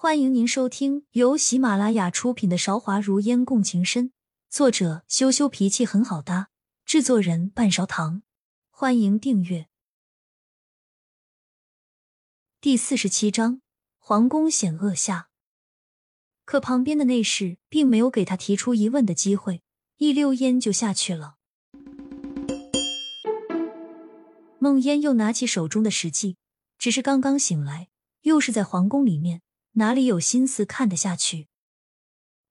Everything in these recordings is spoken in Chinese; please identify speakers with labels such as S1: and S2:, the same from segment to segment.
S1: 欢迎您收听由喜马拉雅出品的《韶华如烟共情深》，作者羞羞脾气很好搭，制作人半勺糖。欢迎订阅。第四十七章：皇宫险恶下，可旁边的内侍并没有给他提出疑问的机会，一溜烟就下去了。梦烟又拿起手中的石记，只是刚刚醒来，又是在皇宫里面。哪里有心思看得下去？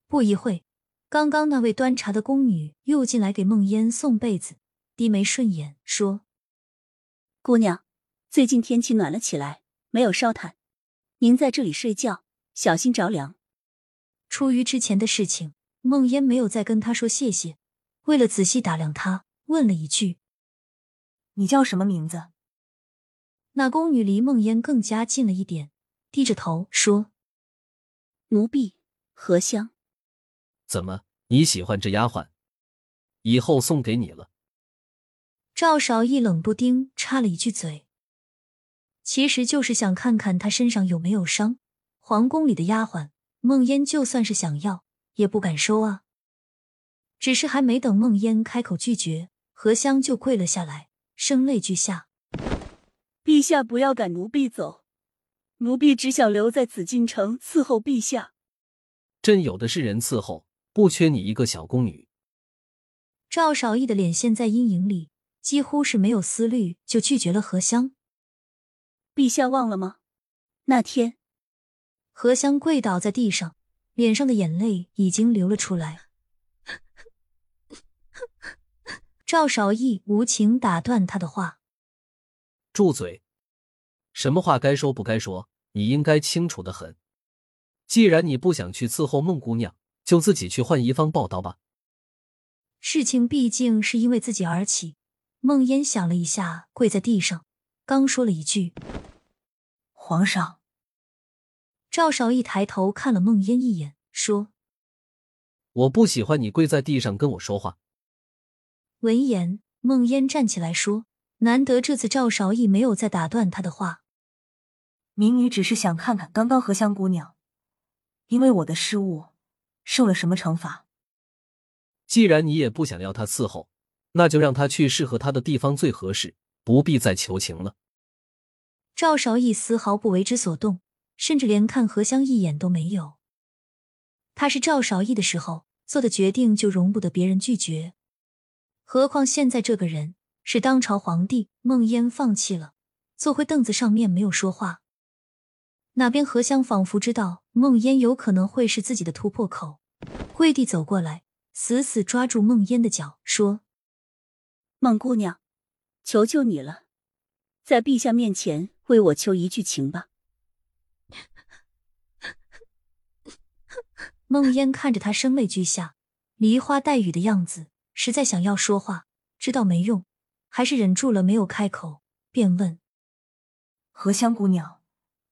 S1: 不一会，刚刚那位端茶的宫女又进来给梦烟送被子，低眉顺眼说：“
S2: 姑娘，最近天气暖了起来，没有烧炭，您在这里睡觉，小心着凉。”
S1: 出于之前的事情，梦烟没有再跟他说谢谢。为了仔细打量他，问了一句：“
S3: 你叫什么名字？”
S1: 那宫女离梦烟更加近了一点，低着头说。
S2: 奴婢何香，
S4: 怎么你喜欢这丫鬟？以后送给你了。
S1: 赵少义冷不丁插了一句嘴，其实就是想看看他身上有没有伤。皇宫里的丫鬟梦烟就算是想要，也不敢收啊。只是还没等梦烟开口拒绝，何香就跪了下来，声泪俱下：“
S2: 陛下不要赶奴婢走。”奴婢只想留在紫禁城伺候陛下。
S4: 朕有的是人伺候，不缺你一个小宫女。
S1: 赵少义的脸现在阴影里，几乎是没有思虑就拒绝了何香。
S2: 陛下忘了吗？那天，
S1: 何香跪倒在地上，脸上的眼泪已经流了出来。赵少义无情打断他的话：“
S4: 住嘴！”什么话该说不该说，你应该清楚的很。既然你不想去伺候孟姑娘，就自己去换一方报道吧。
S1: 事情毕竟是因为自己而起。孟烟想了一下，跪在地上，刚说了一句：“
S3: 皇上。”
S1: 赵少义抬头看了孟烟一眼，说：“
S4: 我不喜欢你跪在地上跟我说话。”
S1: 闻言，孟烟站起来说：“难得这次赵少义没有再打断他的话。”
S3: 民女只是想看看刚刚荷香姑娘，因为我的失误，受了什么惩罚。
S4: 既然你也不想要她伺候，那就让她去适合她的地方最合适，不必再求情了。
S1: 赵少义丝毫不为之所动，甚至连看荷香一眼都没有。他是赵少义的时候做的决定，就容不得别人拒绝。何况现在这个人是当朝皇帝，孟烟放弃了，坐回凳子上面没有说话。那边何香仿佛知道梦烟有可能会是自己的突破口，跪地走过来，死死抓住梦烟的脚，说：“
S2: 孟姑娘，求求你了，在陛下面前为我求一句情吧。”
S1: 梦烟看着他声泪俱下、梨花带雨的样子，实在想要说话，知道没用，还是忍住了没有开口，便问：“
S3: 何香姑娘。”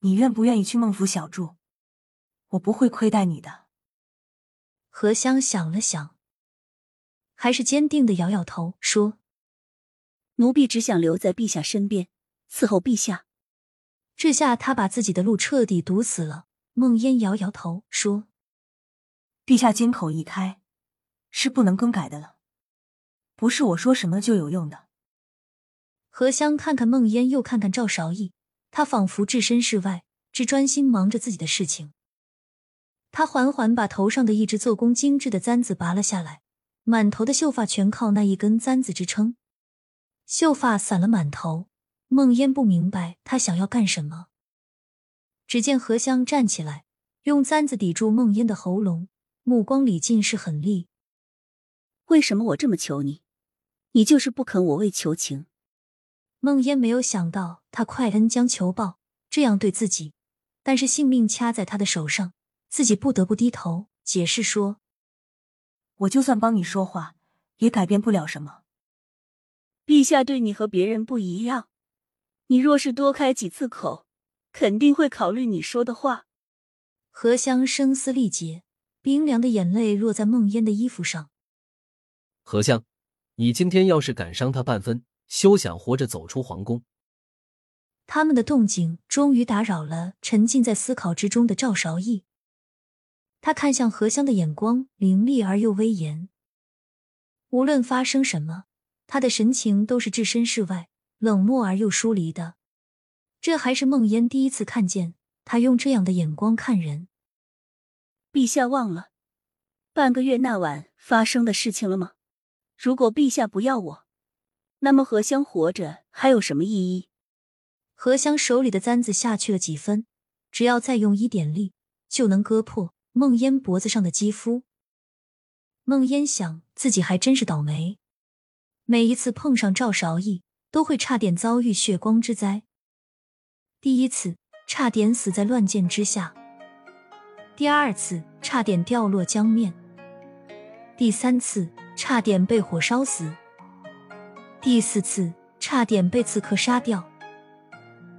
S3: 你愿不愿意去孟府小住？我不会亏待你的。
S1: 何香想了想，还是坚定的摇摇头，说：“
S2: 奴婢只想留在陛下身边，伺候陛下。”
S1: 这下他把自己的路彻底堵死了。孟烟摇摇头，说：“
S3: 陛下金口一开，是不能更改的了，不是我说什么就有用的。”
S1: 何香看看孟烟，又看看赵韶义。他仿佛置身事外，只专心忙着自己的事情。他缓缓把头上的一只做工精致的簪子拔了下来，满头的秀发全靠那一根簪子支撑，秀发散了满头。梦烟不明白他想要干什么。只见何香站起来，用簪子抵住梦烟的喉咙，目光里尽是狠厉。
S2: 为什么我这么求你，你就是不肯我为求情？
S1: 梦烟没有想到他快恩将仇报，这样对自己，但是性命掐在他的手上，自己不得不低头解释说：“
S3: 我就算帮你说话，也改变不了什么。
S2: 陛下对你和别人不一样，你若是多开几次口，肯定会考虑你说的话。”
S1: 何香声嘶力竭，冰凉的眼泪落在孟烟的衣服上。
S4: 何香，你今天要是敢伤他半分。休想活着走出皇宫！
S1: 他们的动静终于打扰了沉浸在思考之中的赵韶义。他看向何香的眼光凌厉而又威严。无论发生什么，他的神情都是置身事外、冷漠而又疏离的。这还是梦烟第一次看见他用这样的眼光看人。
S2: 陛下忘了半个月那晚发生的事情了吗？如果陛下不要我，那么何香活着还有什么意义？
S1: 何香手里的簪子下去了几分，只要再用一点力，就能割破梦烟脖子上的肌肤。梦烟想，自己还真是倒霉，每一次碰上赵韶义，都会差点遭遇血光之灾。第一次差点死在乱箭之下，第二次差点掉落江面，第三次差点被火烧死，第四次差点被刺客杀掉。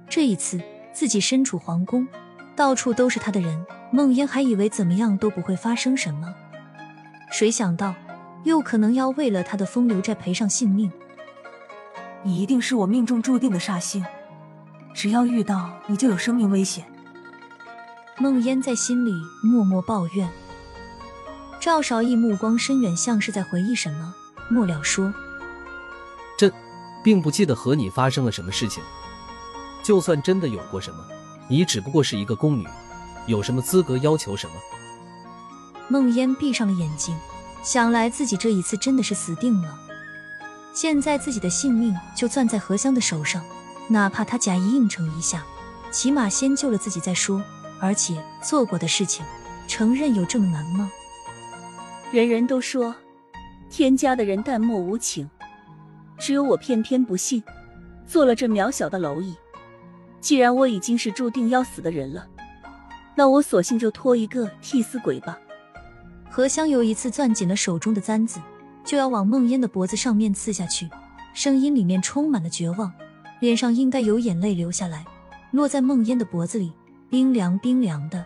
S1: 这一次自己身处皇宫，到处都是他的人，梦烟还以为怎么样都不会发生什么，谁想到又可能要为了他的风流债赔上性命。
S3: 你一定是我命中注定的煞星。只要遇到你，就有生命危险。
S1: 梦烟在心里默默抱怨。赵少义目光深远，像是在回忆什么，末了说：“
S4: 朕并不记得和你发生了什么事情。就算真的有过什么，你只不过是一个宫女，有什么资格要求什么？”
S1: 梦烟闭上了眼睛，想来自己这一次真的是死定了。现在自己的性命就攥在何香的手上。哪怕他假意应承一下，起码先救了自己再说。而且做过的事情，承认有这么难吗？
S2: 人人都说天家的人淡漠无情，只有我偏偏不信，做了这渺小的蝼蚁。既然我已经是注定要死的人了，那我索性就拖一个替死鬼吧。
S1: 何香又一次攥紧了手中的簪子，就要往梦烟的脖子上面刺下去，声音里面充满了绝望。脸上应该有眼泪流下来，落在梦烟的脖子里，冰凉冰凉的。